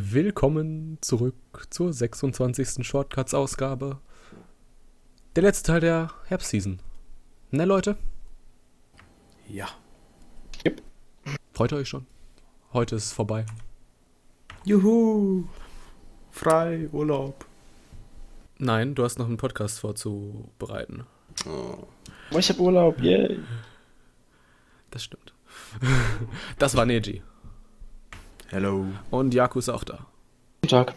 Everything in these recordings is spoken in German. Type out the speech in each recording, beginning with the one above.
Willkommen zurück zur 26. Shortcuts-Ausgabe. Der letzte Teil der Herbstseason. Ne, Leute? Ja. Freut ihr euch schon? Heute ist es vorbei. Juhu. Frei, Urlaub. Nein, du hast noch einen Podcast vorzubereiten. Oh. Oh, ich hab Urlaub, yay. Das stimmt. Das war Neji. Hello. Und Jaku ist auch da. Guten Tag.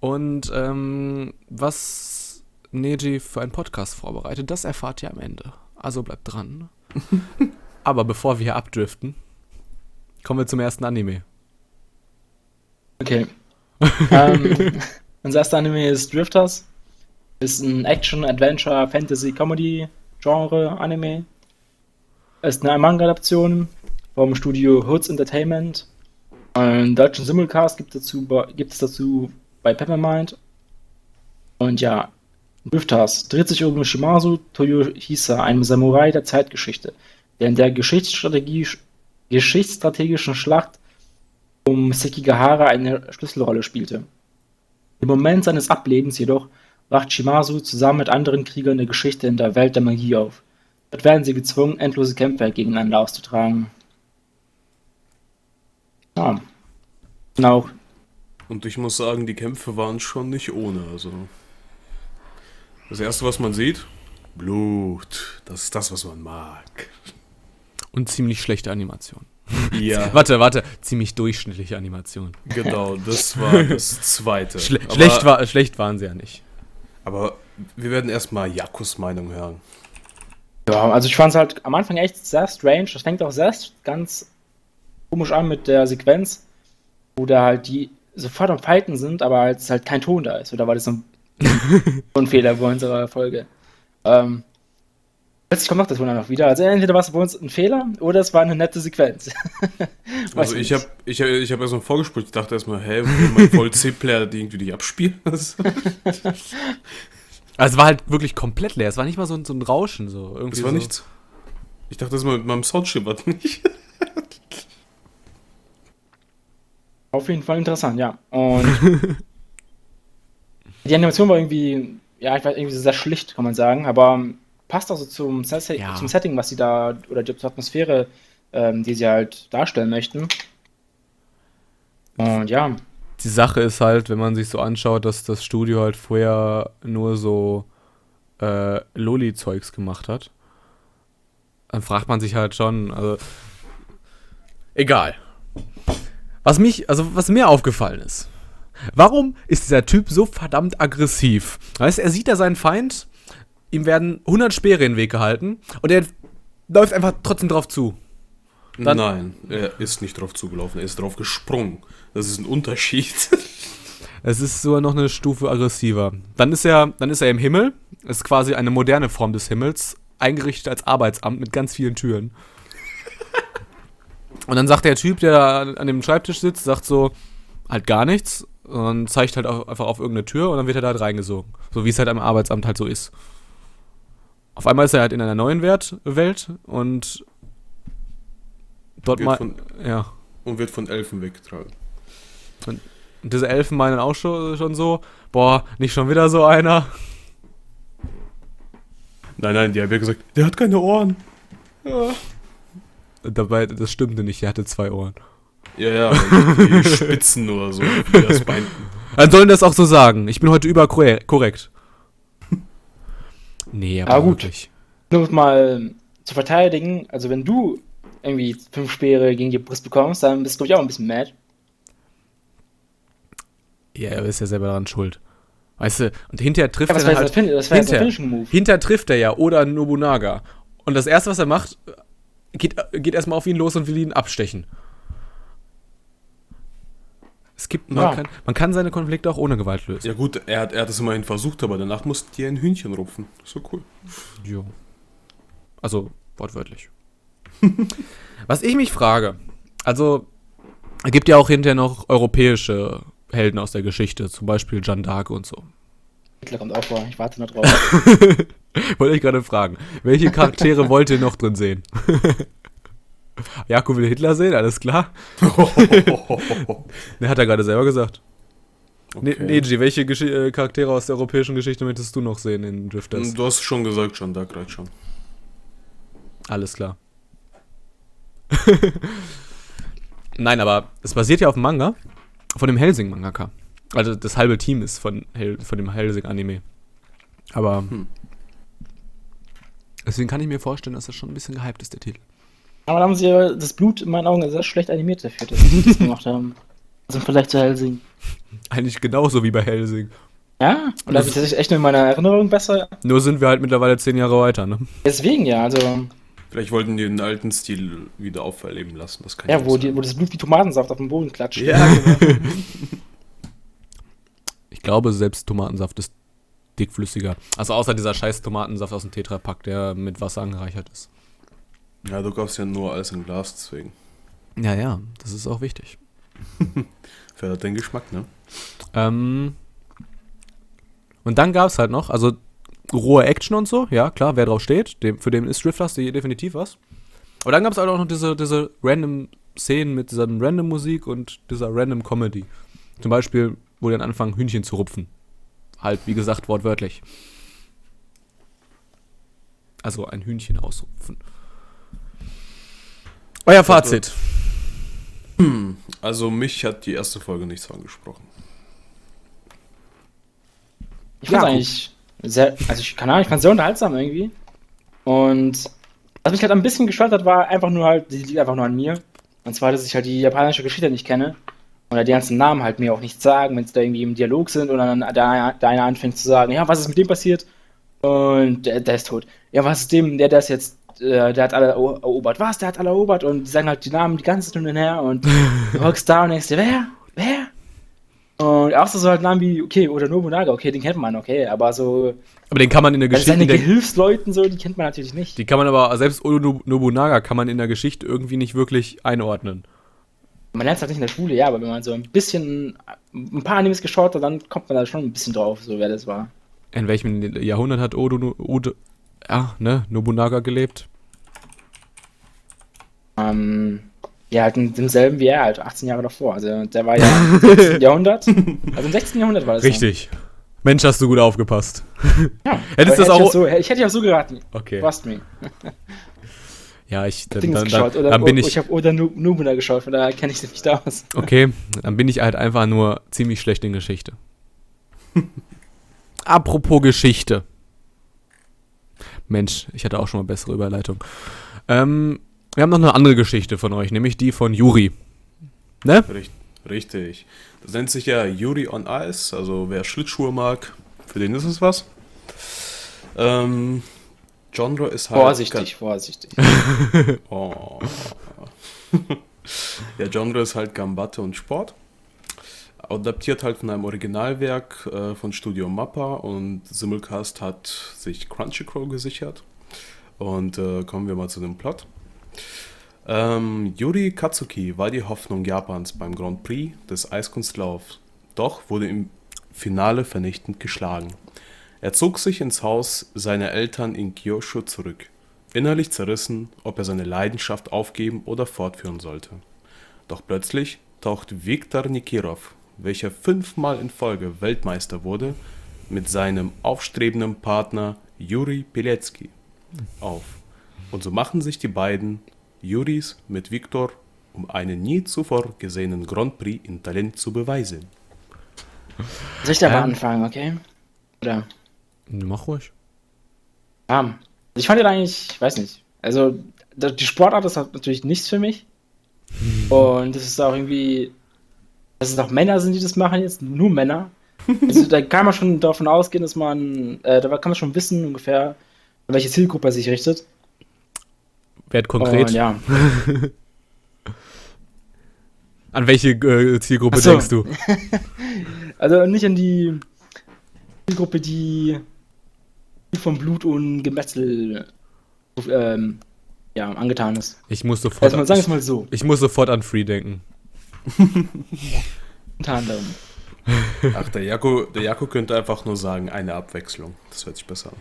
Und ähm, was Neji für einen Podcast vorbereitet, das erfahrt ihr am Ende. Also bleibt dran. Aber bevor wir hier abdriften, kommen wir zum ersten Anime. Okay. ähm, unser erster Anime ist Drifters. Ist ein Action, Adventure, Fantasy, Comedy Genre Anime. Ist eine Manga-Adaption vom Studio Hoods Entertainment. Einen deutschen Simulcast gibt, dazu, bei- gibt es dazu bei Peppermind. Und ja, Drifters dreht sich um Shimazu Toyohisa, einem Samurai der Zeitgeschichte, der in der geschichtsstrategischen Schlacht um Sekigahara eine Schlüsselrolle spielte. Im Moment seines Ablebens jedoch wacht Shimazu zusammen mit anderen Kriegern der Geschichte in der Welt der Magie auf. Dort werden sie gezwungen, endlose Kämpfe gegeneinander auszutragen. Ja. Genau. Und ich muss sagen, die Kämpfe waren schon nicht ohne. Also. Das erste, was man sieht, Blut. Das ist das, was man mag. Und ziemlich schlechte Animation. Ja, Warte, warte, ziemlich durchschnittliche Animation. genau, das war das zweite. Schle aber, schlecht, war, schlecht waren sie ja nicht. Aber wir werden erstmal Jakus Meinung hören. Ja, also ich fand es halt am Anfang echt sehr strange. Das fängt auch sehr ganz komisch an mit der Sequenz, wo da halt die sofort am Fighten sind, aber als halt kein Ton da ist. Oder war das so ein, so ein Fehler bei unserer Folge? Ähm, plötzlich kommt noch das Wunder noch wieder. Also entweder war es bei uns ein Fehler oder es war eine nette Sequenz. Also ich habe ich hab, ich hab erst mal vorgespult, ich dachte erstmal, hä, will mein Voll-C-Player die irgendwie nicht abspielen? Also es war halt wirklich komplett leer. Es war nicht mal so ein, so ein Rauschen. So. Irgendwie Das war so. nichts. Ich dachte, das mal mit meinem Sound schimmert nicht. Auf jeden Fall interessant, ja. Und die Animation war irgendwie, ja, ich weiß, irgendwie sehr schlicht, kann man sagen, aber passt auch so zum, Set Ja. zum Setting, was sie da, oder die Atmosphäre, ähm, die sie halt darstellen möchten. Und ja, Die Sache ist halt, wenn man sich so anschaut, dass das Studio halt vorher nur so äh, Loli-Zeugs gemacht hat, dann fragt man sich halt schon, also egal. Was mich, also was mir aufgefallen ist, warum ist dieser Typ so verdammt aggressiv? Weißt, er sieht da seinen Feind, ihm werden 100 Speere in den Weg gehalten und er läuft einfach trotzdem drauf zu. Dann- Nein, er ist nicht drauf zugelaufen, er ist drauf gesprungen. Das ist ein Unterschied. Es ist sogar noch eine Stufe aggressiver. Dann ist er, dann ist er im Himmel. Es ist quasi eine moderne Form des Himmels, eingerichtet als Arbeitsamt mit ganz vielen Türen. Und dann sagt der Typ, der da an dem Schreibtisch sitzt, sagt so, halt gar nichts und zeigt halt auch einfach auf irgendeine Tür und dann wird er da halt reingesogen. So wie es halt am Arbeitsamt halt so ist. Auf einmal ist er halt in einer neuen Wert Welt und dort Wird mal, von- ja. Und wird von Elfen weggetragen. Und diese Elfen meinen auch schon, schon so, boah, nicht schon wieder so einer. Nein, nein, die haben ja gesagt, der hat keine Ohren. Ja, Und Dabei, das stimmte nicht, er hatte zwei Ohren. ja, ja die Spitzen oder so, das meinten. Dann sollen das auch so sagen. Ich bin heute überkorrekt. Nee, aber Ah, gut. wirklich. nur um mal zu verteidigen, also wenn du irgendwie fünf Speere gegen die Brust bekommst, dann bist du, glaube ich, auch ein bisschen mad. Ja, er ist ja selber daran schuld. Weißt du, und hinterher trifft Ja, er halt, das Finishing Move. hinterher trifft er ja oder Nobunaga. Und das erste, was er macht, geht, geht erstmal auf ihn los und will ihn abstechen. Es gibt, man, Ja. kann, man kann seine Konflikte auch ohne Gewalt lösen. Ja gut, er hat, er hat es immerhin versucht, aber danach musste die ein Hühnchen rupfen. So cool. Jo. Also wortwörtlich. Was ich mich frage, also es gibt ja auch hinterher noch europäische Helden aus der Geschichte, zum Beispiel Jeanne d'Arc und so. Hitler kommt auch vor, ich warte noch drauf. Wollte ich gerade fragen, welche Charaktere wollt ihr noch drin sehen? Jakob will Hitler sehen, alles klar. Ne, hat er gerade selber gesagt. Ne, Okay. Neji, welche Gesch äh, Charaktere aus der europäischen Geschichte möchtest du noch sehen in Drifters? Du hast schon gesagt, schon, da reicht schon. Alles klar. Nein, aber es basiert ja auf dem Manga von dem Helsing-Mangaka. Also das halbe Team ist von, Hel von dem Helsing-Anime. Aber Hm. deswegen kann ich mir vorstellen, dass das schon ein bisschen gehypt ist, der Titel. Aber da haben sie ja das Blut in meinen Augen sehr schlecht animiert dafür, dass sie das gemacht haben. Also vielleicht zu Helsing. Eigentlich genauso wie bei Helsing. Ja, und da habe ich echt nur in meiner Erinnerung besser. Nur sind wir halt mittlerweile zehn Jahre weiter, ne? Deswegen ja, also, Vielleicht wollten die den alten Stil wieder auferleben lassen. Das kann ja, wo, sein. die, wo das Blut wie Tomatensaft auf dem Boden klatscht. Ja, genau. Ich glaube, selbst Tomatensaft ist dickflüssiger. Also außer dieser scheiß Tomatensaft aus dem Tetrapack, der mit Wasser angereichert ist. ja, du kaufst ja nur alles in Glas, deswegen. Ja, ja, das ist auch wichtig. Fördert den Geschmack, ne? Ähm, und dann gab es halt noch, also rohe Action und so, ja, klar, wer drauf steht, dem, für den ist Drifters die definitiv was. Aber dann gab es halt auch noch diese, diese random Szenen mit dieser random Musik und dieser random Comedy. Zum Beispiel, wo die dann anfangen, Hühnchen zu rupfen. Halt, wie gesagt, wortwörtlich. Also ein Hühnchen ausrupfen. Euer Fazit. Also mich hat die erste Folge nichts angesprochen. Ich fand Ja, eigentlich sehr, also ich keine Ahnung, ich fand sehr unterhaltsam irgendwie. Und was mich halt ein bisschen gestört hat, war einfach nur halt, die liegt einfach nur an mir. Und zwar, dass ich halt die japanische Geschichte nicht kenne. Oder die ganzen Namen halt mir auch nichts sagen, wenn sie da irgendwie im Dialog sind und dann der, der eine anfängt zu sagen, ja, was ist mit dem passiert? Und der, der ist tot. Ja, was ist dem, der, ist jetzt, äh, der hat alle ero- erobert. Was? Der hat alle erobert? Und die sagen halt die Namen die ganze und her und du hockst da und denkst dir, wer? Wer? Und auch so halt Namen wie, okay, oder Nobunaga, okay, den kennt man, okay, aber so, Aber den kann man in der Geschichte. seine Gehilfsleuten so, die kennt man natürlich nicht. Die kann man aber, selbst Oda Nobunaga kann man in der Geschichte irgendwie nicht wirklich einordnen. Man lernt es halt nicht in der Schule, ja, aber wenn man so ein bisschen, ein paar Animes geschaut hat, dann kommt man da schon ein bisschen drauf, so wer das war. In welchem Jahrhundert hat Odo, Odo ja, ne, Nobunaga gelebt? Ähm, ja, halt in demselben wie er, halt 18 Jahre davor. Also der war ja im 16. Jahrhundert. Also im 16. Jahrhundert war das. Richtig. Mensch, hast du gut aufgepast. Ja. Hättest das auch- Ich so, ich hätte ja so geraten. Okay. Trust me. Ja, ich, dann, Dings dann, geschaut. Oder, dann bin ich ich, habe Oda Nu- Nobunaga geschaut, von daher kenne ich mich da aus. okay, dann bin ich halt einfach nur ziemlich schlecht in Geschichte. Apropos Geschichte. Mensch, ich hatte auch schon mal bessere Überleitung. Ähm, wir haben noch eine andere Geschichte von euch, nämlich die von Juri. Ne? Richt, richtig. Das nennt sich ja Yuri on Ice, also wer Schlittschuhe mag, für den ist es was. Ähm, Genre ist halt. Vorsichtig, vorsichtig. Oh. Der Genre ist halt Gambatte und Sport. Adaptiert halt von einem Originalwerk äh, von Studio Mappa und Simulcast hat sich Crunchyroll gesichert. Und äh, kommen wir mal zu dem Plot. Ähm, Yuri Katsuki war die Hoffnung Japans beim Grand Prix des Eiskunstlaufs, doch wurde im Finale vernichtend geschlagen. Er zog sich ins Haus seiner Eltern in Kyushu zurück, innerlich zerrissen, ob er seine Leidenschaft aufgeben oder fortführen sollte. Doch plötzlich taucht Viktor Nikirov, welcher fünfmal in Folge Weltmeister wurde, mit seinem aufstrebenden Partner Juri Pilecki auf. Und so machen sich die beiden Juris mit Viktor, um einen nie zuvor gesehenen Grand Prix in Talent zu beweisen. Soll ich da mal Ähm. anfangen, okay? Oder? Mach ruhig. Ja. Ich fand den eigentlich, ich weiß nicht. Also, die Sportart ist halt natürlich nichts für mich. Und das ist auch irgendwie, dass es auch Männer sind, die das machen jetzt, nur Männer. Also, da kann man schon davon ausgehen, dass man, äh, da kann man schon wissen ungefähr, an welche Zielgruppe er sich richtet. Werd konkret. Und ja, An welche äh, Zielgruppe so. denkst du? also nicht an die Zielgruppe, die vom Blut und Gemetzel ähm, ja, angetan ist. Ich muss sofort, Also, sagen es mal so, ich muss sofort an Free denken. unter anderem. Ach, der Jako, der Jako könnte einfach nur sagen, eine Abwechslung. Das hört sich besser an.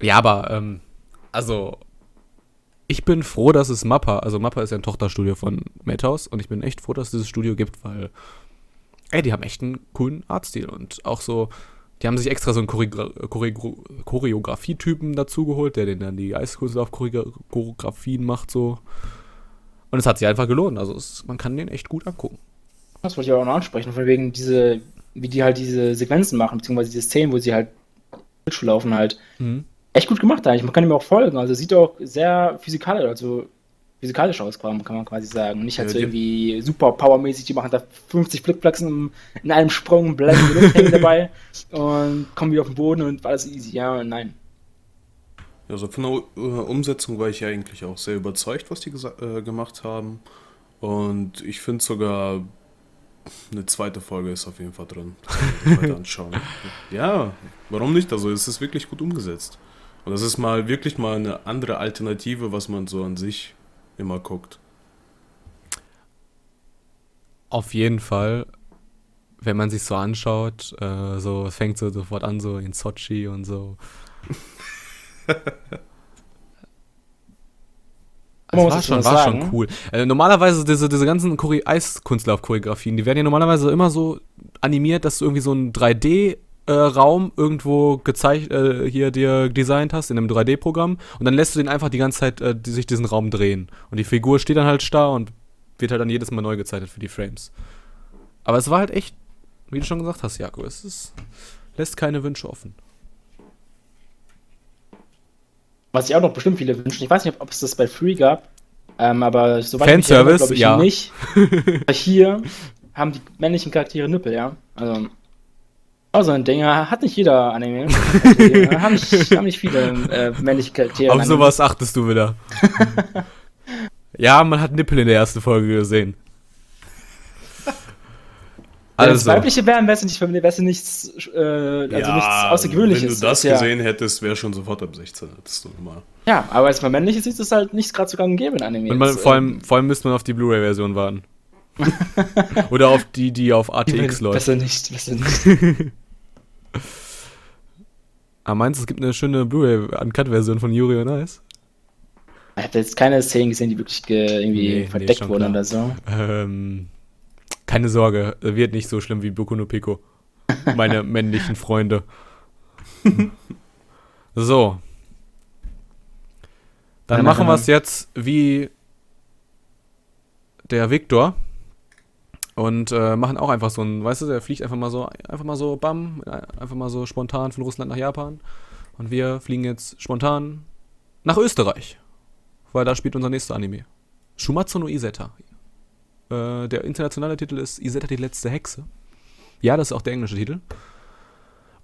Ja, aber, ähm, also, ich bin froh, dass es Mappa, also Mappa ist ja ein Tochterstudio von Madhouse und ich bin echt froh, dass es dieses Studio gibt, weil, ey, die haben echt einen coolen Artstil und auch so, die haben sich extra so einen Choreo Choreografie-Typen dazugeholt, der den dann die Eiskunstlauf-Choreografien macht, so. Und es hat sich einfach gelohnt, also es, man kann den echt gut angucken. Das wollte ich auch noch ansprechen, von wegen diese, wie die halt diese Sequenzen machen, beziehungsweise diese Szenen, wo sie halt laufen halt. Mhm echt gut gemacht eigentlich. Man kann ihm auch folgen. Also sieht auch sehr physikalisch, also physikalisch aus, kann man quasi sagen. Nicht halt ja, so irgendwie super powermäßig, die machen da 50 Flickflaxen in einem Sprung, bleiben die Luft dabei und kommen wieder auf den Boden und alles easy. Ja, nein. Also von der äh, Umsetzung war ich ja eigentlich auch sehr überzeugt, was die äh, gemacht haben. Und ich finde sogar, eine zweite Folge ist auf jeden Fall drin. Weiter anschauen. ja, warum nicht? Also es ist wirklich gut umgesetzt. Und das ist mal wirklich mal eine andere Alternative, was man so an sich immer guckt. Auf jeden Fall, wenn man sich so anschaut, äh, so es fängt so sofort an, so in Sochi und so. Das war, schon, war schon cool. Äh, normalerweise diese, diese ganzen Eiskunstlauf-Choreografien, die werden ja normalerweise immer so animiert, dass du irgendwie so ein 3D äh, Raum irgendwo gezeichnet, äh, hier dir designt hast in einem 3D-Programm und dann lässt du den einfach die ganze Zeit äh, die, sich diesen Raum drehen. Und die Figur steht dann halt starr und wird halt dann jedes Mal neu gezeichnet für die Frames. Aber es war halt echt, wie du schon gesagt hast, Jakob, es ist, lässt keine Wünsche offen. Was ich auch noch bestimmt viele wünschen, ich weiß nicht, ob es das bei Free gab, ähm, aber soweit Fanservice, ich glaube ich ja. nicht. Hier haben die männlichen Charaktere Nippel, ja. Also Oh, so ein Ding hat nicht jeder Anime. haben, nicht, haben nicht viele äh, männliche Charaktere. Auf sowas achtest du wieder. ja, man hat Nippel in der ersten Folge gesehen. Also. Es weibliche wären, wäre es nicht, wär's nichts, äh, also ja, nichts Außergewöhnliches. Wenn du das ist, gesehen ja. hättest, wäre schon sofort ab 16. Hättest du mal. Ja, aber als man männlich ist, ist es halt nicht gerade so gang und gäbe in Anime. Man, vor, allem, vor allem müsste man auf die Blu-ray-Version warten. Oder auf die, die auf ATX läuft. Besser nicht, besser nicht. Ah, meinst du, es gibt eine schöne Blu-ray-Uncut-Version von Yuri on Ice? Ich habe jetzt keine Szenen gesehen, die wirklich irgendwie nee, verdeckt nee, wurden oder so. Ähm, keine Sorge, wird nicht so schlimm wie Boku no Pico. Meine männlichen Freunde. so. Dann, Dann machen wir es jetzt wie der Viktor und äh, machen auch einfach so ein, weißt du, der fliegt einfach mal so, einfach mal so, bam, einfach mal so spontan von Russland nach Japan. Und wir fliegen jetzt spontan nach Österreich, weil da spielt unser nächster Anime. Shumatsu no Iseta. Äh, der internationale Titel ist Iseta die letzte Hexe. Ja, das ist auch der englische Titel.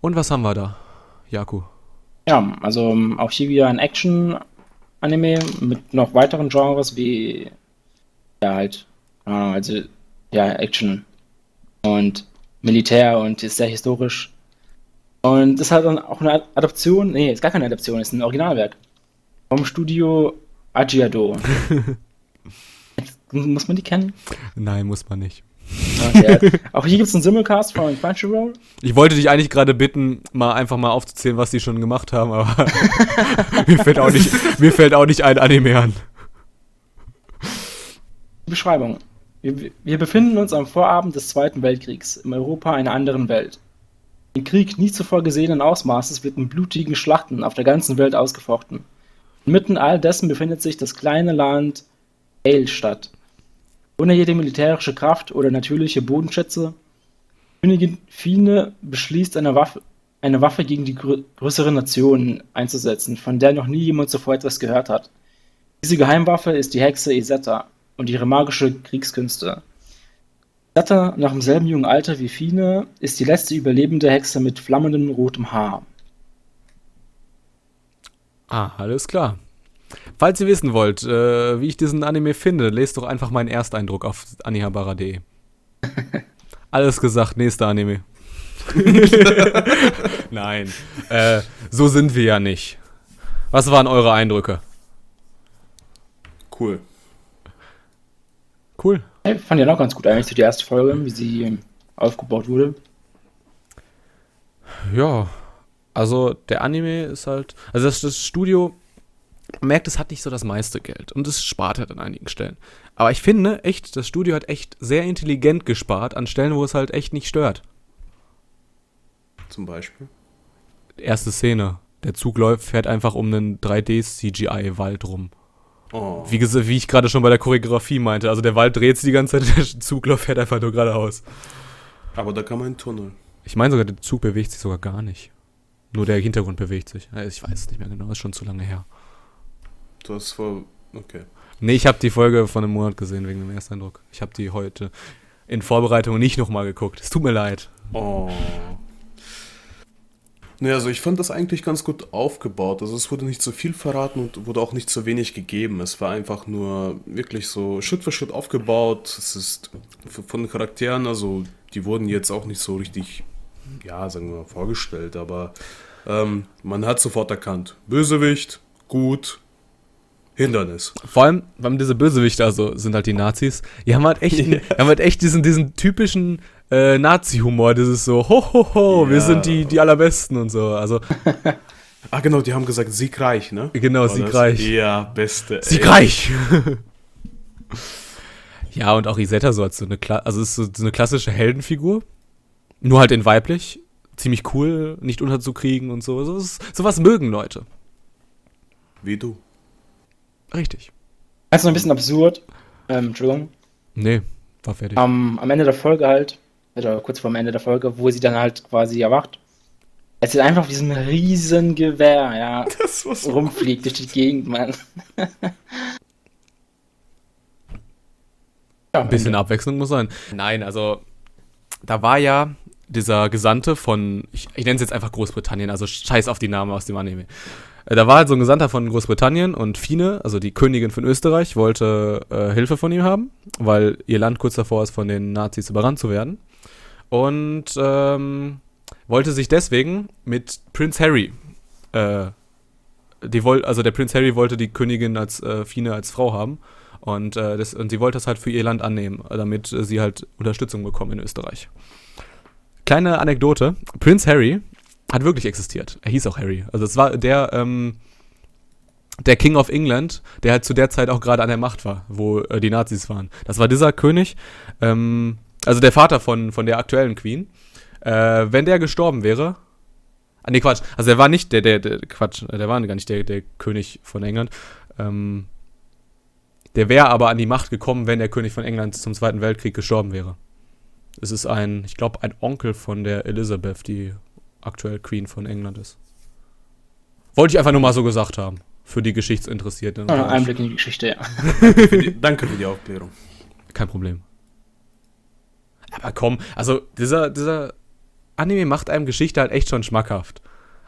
Und was haben wir da, Jaku? Ja, also auch hier wieder ein Action-Anime mit noch weiteren Genres wie, ja halt, also ja, Action und Militär und ist sehr historisch. Und das hat dann auch eine Adaption, nee, ist gar keine Adaption, ist ein Originalwerk. Vom Studio Agiado. muss man die kennen? Nein, muss man nicht. Okay. auch hier gibt es einen Simulcast von Crunchyroll. Ich wollte dich eigentlich gerade bitten, mal einfach mal aufzuzählen, was die schon gemacht haben, aber mir, fällt auch nicht, mir fällt auch nicht ein Anime an. Beschreibung. Wir, wir befinden uns am Vorabend des Zweiten Weltkriegs, im Europa einer anderen Welt. Ein Krieg nie zuvor gesehenen Ausmaßes wird in blutigen Schlachten auf der ganzen Welt ausgefochten. Inmitten all dessen befindet sich das kleine Land Eilstadt. Ohne jede militärische Kraft oder natürliche Bodenschätze. Königin Fine beschließt, eine Waffe, eine Waffe gegen die grö größeren Nationen einzusetzen, von der noch nie jemand zuvor etwas gehört hat. Diese Geheimwaffe ist die Hexe Isetta, und ihre magische Kriegskünste. Satta, nach demselben jungen Alter wie Fine, ist die letzte überlebende Hexe mit flammendem rotem Haar. Ah, alles klar. Falls ihr wissen wollt, äh, wie ich diesen Anime finde, lest doch einfach meinen Ersteindruck auf anihabara.de. alles gesagt, nächster Anime. Nein, äh, so sind wir ja nicht. Was waren eure Eindrücke? Cool. Cool. Ich fand ja noch ganz gut eigentlich, die erste Folge, wie sie aufgebaut wurde. Ja, also der Anime ist halt, also das, das Studio man merkt, es hat nicht so das meiste Geld und es spart halt an einigen Stellen. Aber ich finde echt, das Studio hat echt sehr intelligent gespart an Stellen, wo es halt echt nicht stört. Zum Beispiel. Erste Szene. Der Zug läuft, fährt einfach um einen 3D-CGI-Wald rum. Oh. Wie, wie ich gerade schon bei der Choreografie meinte. Also der Wald dreht sich die ganze Zeit, der Zug läuft, fährt einfach nur geradeaus. Aber da kann man einen Tunnel. Ich meine sogar, der Zug bewegt sich sogar gar nicht. Nur der Hintergrund bewegt sich. Ich weiß es nicht mehr genau, ist schon zu lange her. Du hast vor. Okay. Nee, ich habe die Folge von einem Monat gesehen wegen dem Ersteindruck. Ich habe die heute in Vorbereitung nicht nochmal geguckt. Es tut mir leid. Oh. Naja, also ich fand das eigentlich ganz gut aufgebaut. Also es wurde nicht so viel verraten und wurde auch nicht so wenig gegeben. Es war einfach nur wirklich so Schritt für Schritt aufgebaut. Es ist von den Charakteren, also die wurden jetzt auch nicht so richtig, ja, sagen wir mal, vorgestellt, aber ähm, man hat sofort erkannt. Bösewicht, gut, Hindernis. Vor allem, weil diese Bösewichte, also sind halt die Nazis, die haben halt echt, die haben halt echt diesen, diesen typischen äh, Nazi-Humor, dieses so, ho, ho, ho, wir Ja. sind die, die Allerbesten und so. Also, Ah, genau, die haben gesagt siegreich, ne? genau, War das? siegreich. Ja, beste. Siegreich! ja, und auch Isetta so als so eine, Kla also ist so, so eine klassische Heldenfigur. Nur halt in weiblich. Ziemlich cool, nicht unterzukriegen und so. so sowas mögen Leute. Wie du. Richtig. Also ein bisschen absurd. Ähm, Entschuldigung. Nee, war fertig. Am, am Ende der Folge halt, oder kurz vor dem Ende der Folge, wo sie dann halt quasi erwacht. Es ist einfach wie so ein riesen Gewehr, ja, Das war so rumfliegt durch die Gegend, Mann. ja, Ein bisschen Abwechslung muss sein. Nein, also da war ja dieser Gesandte von, ich, ich nenne es jetzt einfach Großbritannien, also scheiß auf die Namen aus dem Anime. Äh, Da war halt so ein Gesandter von Großbritannien und Fine, also die Königin von Österreich, wollte äh, Hilfe von ihm haben, weil ihr Land kurz davor ist, von den Nazis überrannt zu werden. Und ähm, wollte sich deswegen mit Prince Harry, äh, die woll, also der Prinz Harry wollte die Königin als äh, Fine als Frau haben. Und, äh, das, und sie wollte das halt für ihr Land annehmen, damit sie halt Unterstützung bekommen in Österreich. Kleine Anekdote: Prinz Harry hat wirklich existiert. Er hieß auch Harry. Also, es war der, ähm, der King of England, der halt zu der Zeit auch gerade an der Macht war, wo äh, die Nazis waren. Das war dieser König, ähm, also der Vater von, von der aktuellen Queen. Äh, wenn der gestorben wäre. Ah, nee, Quatsch. Also, er war nicht der, der, der Quatsch, der war gar nicht der, der König von England. Ähm, der wäre aber an die Macht gekommen, wenn der König von England zum Zweiten Weltkrieg gestorben wäre. Es ist ein, ich glaube, ein Onkel von der Elizabeth, die aktuell Queen von England ist. Wollte ich einfach nur mal so gesagt haben. Für die Geschichtsinteressierten. Ein Einblick in die Geschichte, ja. Für die, danke für die Aufklärung. Kein Problem. Aber komm, also dieser, dieser Anime macht einem Geschichte halt echt schon schmackhaft.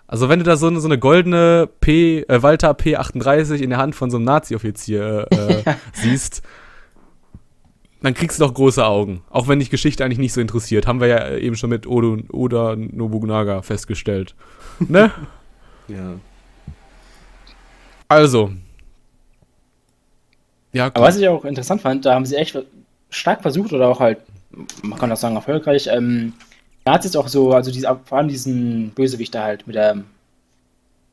Also wenn du da so eine, so eine goldene P, äh, Walter P38 in der Hand von so einem Nazi-Offizier äh, siehst, dann kriegst du doch große Augen. Auch wenn dich Geschichte eigentlich nicht so interessiert. Haben wir ja eben schon mit Odo, Oda Nobunaga festgestellt. Ne? Ja. Also. Ja, Aber was ich auch interessant fand, da haben sie echt stark versucht oder auch halt, man kann auch sagen, erfolgreich, ähm, Nazis auch so, also diese, vor allem diesen Bösewicht da halt mit der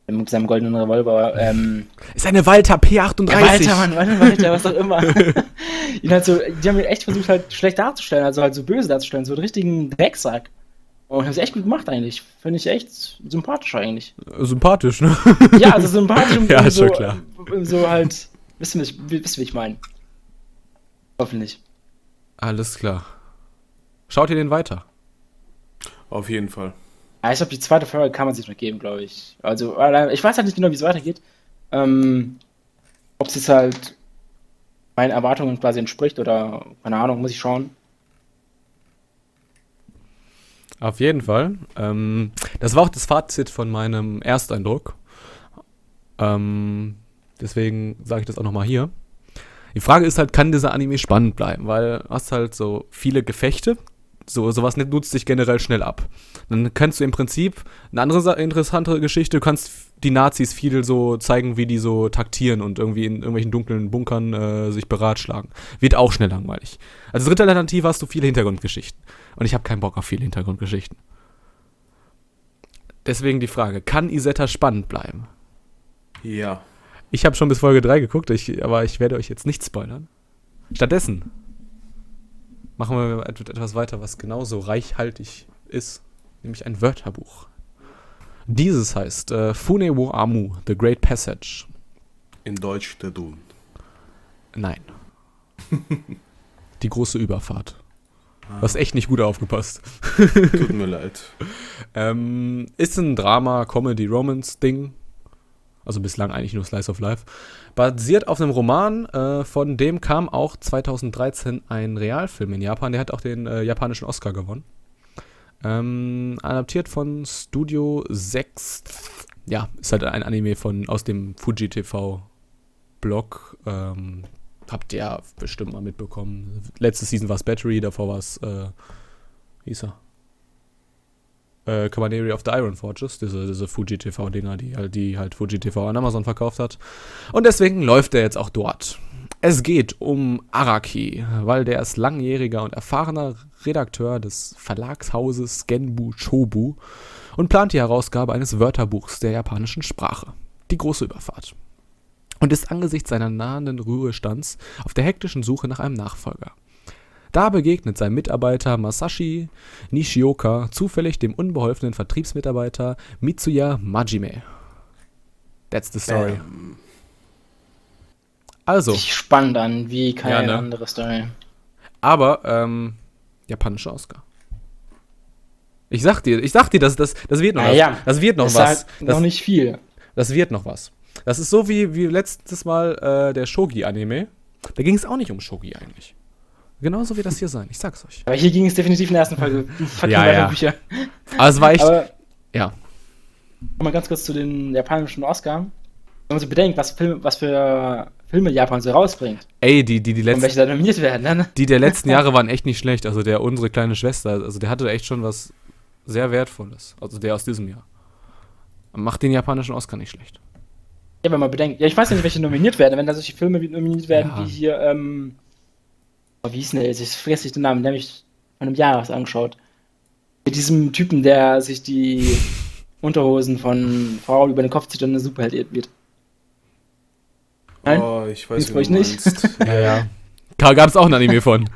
mit seinem goldenen Revolver, ähm, ist eine Walter P38. Ja, Walter, Mann, Walter, Walter, was auch immer. Ihn halt so, die haben ihn echt versucht, halt schlecht darzustellen, also halt so böse darzustellen, so einen richtigen Drecksack. Und haben sie echt gut gemacht eigentlich. Finde ich echt sympathisch eigentlich. Sympathisch, ne? Ja, also sympathisch und Ja, ist so, schon klar. so halt, wisst ihr, wisst ihr, wie ich meine? Hoffentlich. Alles klar. Schaut ihr den weiter? Auf jeden Fall. Ja, ich glaube, die zweite Folge kann man sich noch geben, glaube ich. Also, ich weiß halt nicht genau, wie es weitergeht. Ähm, ob es jetzt halt meinen Erwartungen quasi entspricht oder, keine Ahnung, muss ich schauen. Auf jeden Fall. Ähm, das war auch das Fazit von meinem Ersteindruck. Ähm, deswegen sage ich das auch nochmal hier. Die Frage ist halt, kann dieser Anime spannend bleiben? Weil du hast halt so viele Gefechte. So, sowas nutzt sich generell schnell ab. Dann kannst du im Prinzip eine andere Sa- interessante Geschichte, du kannst die Nazis viel so zeigen, wie die so taktieren und irgendwie in irgendwelchen dunklen Bunkern äh, sich beratschlagen. Wird auch schnell langweilig. Als dritte Alternative hast du viele Hintergrundgeschichten. Und ich habe keinen Bock auf viele Hintergrundgeschichten. Deswegen die Frage, kann Isetta spannend bleiben? Ja. Ich habe schon bis Folge 3 geguckt, ich, aber ich werde euch jetzt nicht spoilern. Stattdessen machen wir etwas weiter, was genauso reichhaltig ist, nämlich ein Wörterbuch. Dieses heißt äh, Fune wo Amu, The Great Passage. In Deutsch der Dun. Nein. Die große Überfahrt. Du hast echt nicht gut aufgepasst. Tut mir leid. Ähm, ist ein Drama, Comedy, Romance-Ding. Also bislang eigentlich nur Slice of Life. Basiert auf einem Roman, äh, von dem kam auch 2013 ein Realfilm in Japan. Der hat auch den äh, japanischen Oscar gewonnen. Ähm, adaptiert von Studio 6. Ja, ist halt ein Anime von, aus dem Fuji TV Blog. Ähm, habt ihr ja bestimmt mal mitbekommen. Letzte Season war es Battery, davor war es, äh, wie hieß er? Äh, Cabaneri of the Iron Forges, diese, diese Fuji TV-Dinger, die, halt, die halt Fuji TV an Amazon verkauft hat. Und deswegen läuft er jetzt auch dort. Es geht um Araki, weil der ist langjähriger und erfahrener Redakteur des Verlagshauses Genbu Chobu und plant die Herausgabe eines Wörterbuchs der japanischen Sprache. Die große Überfahrt. Und ist angesichts seiner nahenden Ruhestands auf der hektischen Suche nach einem Nachfolger. Da begegnet sein Mitarbeiter Masashi Nishioka zufällig dem unbeholfenen Vertriebsmitarbeiter Mitsuya Majime. That's the story. Ähm, Also, Sich spannend an, wie keine Ja, ne? andere Story. aber ähm, japanischer Oscar. Ich sag dir, ich sag dir, das, das, das wird noch Naja, was. Das wird noch ist was. halt Das, noch nicht viel. das wird noch was. Das ist so wie, wie letztes Mal äh, der Shogi-Anime. Da ging es auch nicht um Shogi eigentlich. Genauso wird das hier sein, ich sag's euch. Aber hier ging es definitiv in der ersten Folge Ja, ja. Wörterbücher. Aber es war echt. Aber ja. mal ganz kurz zu den japanischen Oscar. Wenn man so bedenkt, was, Film, was für Filme Japan so rausbringt Ey, die, die, die und letzten. welche da nominiert werden, dann. Die der letzten Jahre waren echt nicht schlecht. Also der unsere kleine Schwester, also der hatte echt schon was sehr Wertvolles. Also der aus diesem Jahr. Macht den japanischen Oscar nicht schlecht. Ja, wenn man bedenkt. Ja, ich weiß nicht, welche nominiert werden. Wenn da solche Filme nominiert werden, Ja. wie hier, ähm. Oh, wie hieß denn der jetzt? Ich vergesse nicht den Namen, der mich vor einem Jahr was angeschaut. Mit diesem Typen, der sich die Unterhosen von Frauen über den Kopf zieht und eine Superheld wird. Nein? Oh, ich weiß, nicht? meinst. Ja, ja. Gab es auch ein Anime von.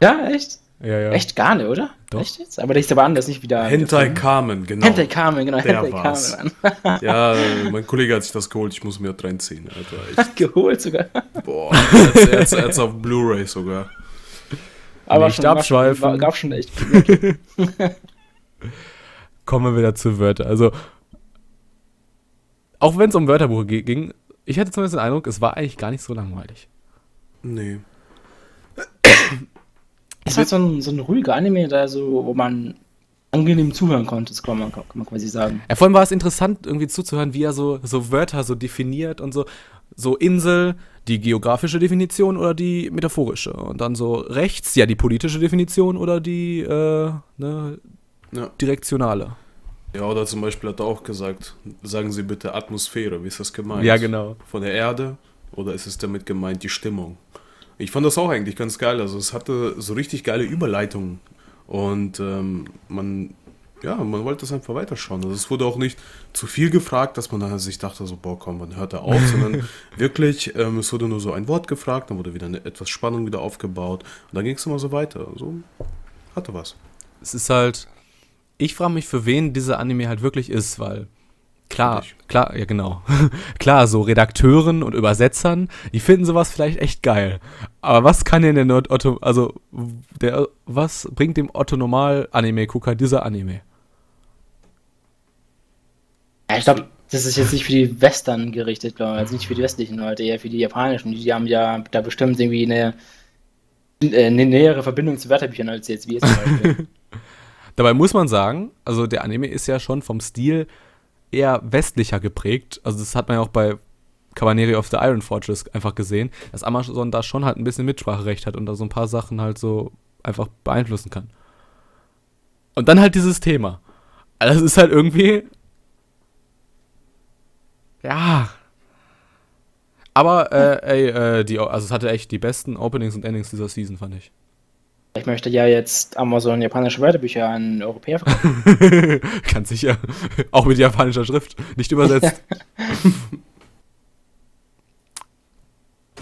Ja, echt? Ja, ja. Echt gar nicht, oder? Doch. Echt jetzt? Aber der ist aber anders, nicht wieder. Hentai Carmen, genau. Hentai Carmen, genau. Der Hentai war's. Carmen. Ja, mein Kollege hat sich das geholt, ich muss mir das reinziehen, Alter. Ich, Geholt sogar. boah, er er hat's auf Blu-ray sogar. Aber Nicht schon, war abschweifen. War, gab schon echt. Kommen wir wieder zu Wörter. Also, auch wenn es um Wörterbuch ge- ging, ich hatte zumindest den Eindruck, es war eigentlich gar nicht so langweilig. Nee. Es war so ein, so ein ruhiger Anime, da so, wo man angenehm zuhören konnte, das kann man, kann man quasi sagen. Ja, vor allem war es interessant, irgendwie zuzuhören, wie er so, so Wörter so definiert und so. So Insel, die geografische Definition oder die metaphorische. Und dann so rechts, ja, die politische Definition oder die äh, ne, Ja. direktionale. Ja, oder zum Beispiel hat er auch gesagt, sagen Sie bitte Atmosphäre, wie ist das gemeint? Ja, genau. Von der Erde oder ist es damit gemeint die Stimmung? Ich fand das auch eigentlich ganz geil, also es hatte so richtig geile Überleitungen und ähm, man, ja, man wollte das einfach weiterschauen. Also es wurde auch nicht zu viel gefragt, dass man dann sich dachte so, boah, komm, wann hört er auf, sondern wirklich, ähm, es wurde nur so ein Wort gefragt, dann wurde wieder eine, etwas Spannung wieder aufgebaut und dann ging es immer so weiter. So hatte was. Es ist halt. Ich frage mich, für wen dieser Anime halt wirklich ist, weil. Klar, klar, ja genau. klar, so Redakteuren und Übersetzern, die finden sowas vielleicht echt geil. Aber was kann denn der Otto, also der, was bringt dem Otto Normal Anime-Gucker dieser Anime? Ja, ich glaube, das ist jetzt nicht für die Western gerichtet, glaube ich. Also nicht für die westlichen Leute, eher für die japanischen. Die haben ja da bestimmt irgendwie eine, äh, eine nähere Verbindung zu Wörterbüchern als jetzt wir zum Beispiel. Dabei muss man sagen, also der Anime ist ja schon vom Stil eher westlicher geprägt. Also das hat man ja auch bei Cabaneri of the Iron Fortress einfach gesehen, dass Amazon da schon halt ein bisschen Mitspracherecht hat und da so ein paar Sachen halt so einfach beeinflussen kann. Und dann halt dieses Thema. Also das ist halt irgendwie. Ja. Aber, äh, ey, äh, die, also es hatte echt die besten Openings und Endings dieser Season, fand ich. Ich möchte ja jetzt Amazon japanische Wörterbücher an Europäer verkaufen. Ganz sicher. Auch mit japanischer Schrift. Nicht übersetzt.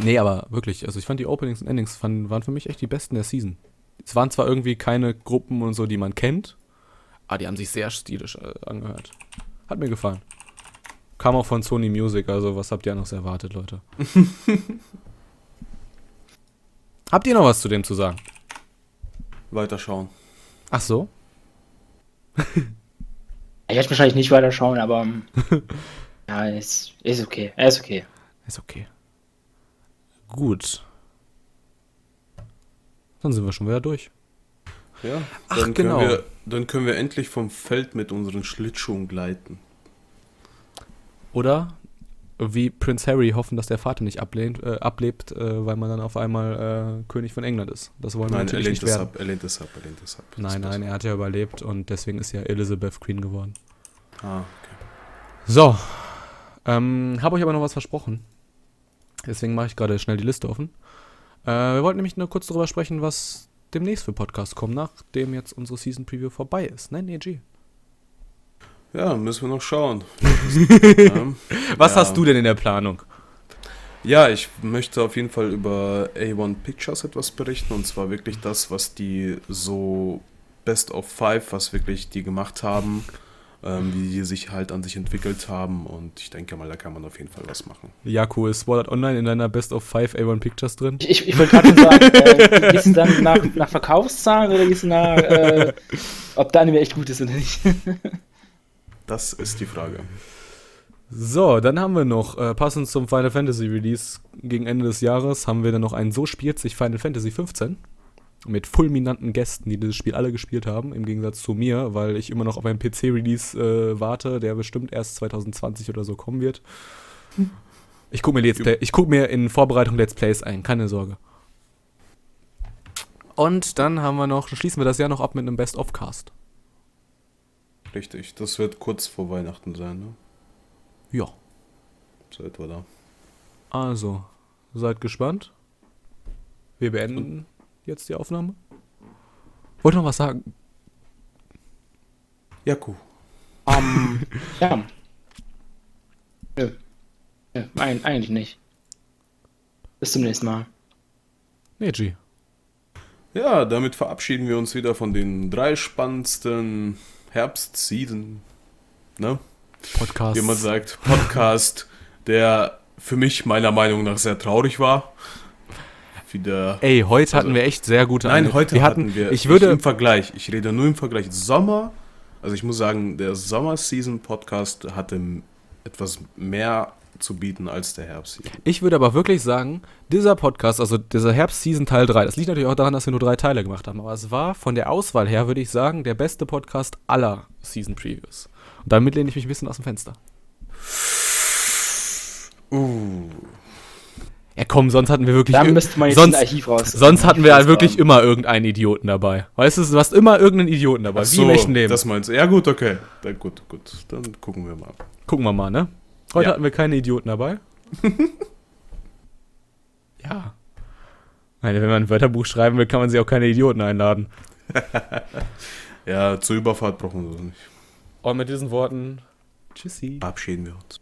Nee, aber wirklich, also ich fand die Openings und Endings fand, waren für mich echt die besten der Season. Es waren zwar irgendwie keine Gruppen und so, die man kennt, aber die haben sich sehr stilisch äh, angehört. Hat mir gefallen. Kam auch von Sony Music, also was habt ihr noch erwartet, Leute? habt ihr noch was zu dem zu sagen? Weiterschauen. Ach so? Ich werde wahrscheinlich nicht weiterschauen, aber ähm, ja, ist, ist okay. Er ist okay. Ist okay. Gut. Dann sind wir schon wieder durch. Ja, Ach, dann, genau. können wir, dann können wir endlich vom Feld mit unseren Schlittschuhen gleiten. Oder wie Prince Harry hoffen, dass der Vater nicht ablehnt, äh, ablebt, äh, weil man dann auf einmal äh, König von England ist. Das wollen wir Nein, er natürlich nicht werden. ab, er lehnt es ab, er lehnt es ab. Das Nein, nein, er hat ja überlebt und deswegen ist ja Elizabeth Queen geworden. Ah, okay. So, ähm, habe euch aber noch was versprochen. Deswegen mache ich gerade schnell die Liste offen. Äh, wir wollten nämlich nur kurz darüber sprechen, was demnächst für Podcasts kommen, nachdem jetzt unsere Season Preview vorbei ist. Ne, nee, G. Ja, müssen wir noch schauen. ja. Was Ja. hast du denn in der Planung? Ja, ich möchte auf jeden Fall über A1 Pictures etwas berichten und zwar wirklich das, was die so Best of Five, was wirklich die gemacht haben, ähm, wie die sich halt an sich entwickelt haben und ich denke mal, da kann man auf jeden Fall was machen. Jaco, ist Sword Art Online in deiner Best of 5 A1 Pictures drin? Ich, ich, ich wollte gerade schon sagen, äh, gehst du dann nach, nach Verkaufszahlen oder gehst du nach, äh, ob der Anime echt gut ist oder nicht? Das ist die Frage. So, dann haben wir noch, äh, passend zum Final Fantasy Release gegen Ende des Jahres, haben wir dann noch ein So spielt sich Final Fantasy 15 mit fulminanten Gästen, die dieses Spiel alle gespielt haben, im Gegensatz zu mir, weil ich immer noch auf einen PC-Release äh, warte, der bestimmt erst 2020 oder so kommen wird. Ich gucke mir, Let's Play, ich guck mir in Vorbereitung Let's Plays ein, keine Sorge. Und dann haben wir noch, schließen wir das Jahr noch ab mit einem Best-of-Cast. Richtig, das wird kurz vor Weihnachten sein, ne? Ja. So etwa da. Also, seid gespannt. Wir beenden jetzt die Aufnahme. Wollt ihr noch was sagen? Jaku. Ähm, ja. Nö. Nö, ein, eigentlich nicht. Bis zum nächsten Mal. Nee, G. Ja, damit verabschieden wir uns wieder von den drei spannendsten Herbst-Season, ne? Podcast. wie man sagt, Podcast, der für mich meiner Meinung nach sehr traurig war. Wieder. Ey, heute hatten Also- wir echt sehr gute Nein, Ange- heute wir hatten wir. Ich würde. im Vergleich. Ich rede nur im Vergleich. Sommer. Also ich muss sagen, der Sommer-Season-Podcast hatte m- etwas mehr zu bieten als der Herbst-Season. Ich würde aber wirklich sagen, dieser Podcast, also dieser Herbst-Season Teil 3, das liegt natürlich auch daran, dass wir nur drei Teile gemacht haben, aber es war von der Auswahl her, würde ich sagen, der beste Podcast aller Season Previews. Und damit lehne ich mich ein bisschen aus dem Fenster. Uh. Ja, komm, sonst hatten wir wirklich. Da ir- müsste man jetzt sonst, ein Archiv raus. sonst hatten wir halt wirklich immer irgendeinen Idioten dabei. Weißt du, du hast immer irgendeinen Idioten dabei. Ach wie im echten Leben. das meinst du. Ja gut, okay. Dann gut, gut. Dann gucken wir mal. Gucken wir mal, ne? Heute Ja. hatten wir keine Idioten dabei. ja. Meine, wenn man ein Wörterbuch schreiben will, kann man sich auch keine Idioten einladen. Ja, zur Überfahrt brauchen wir das nicht. Und mit diesen Worten, tschüssi. Verabschieden wir uns.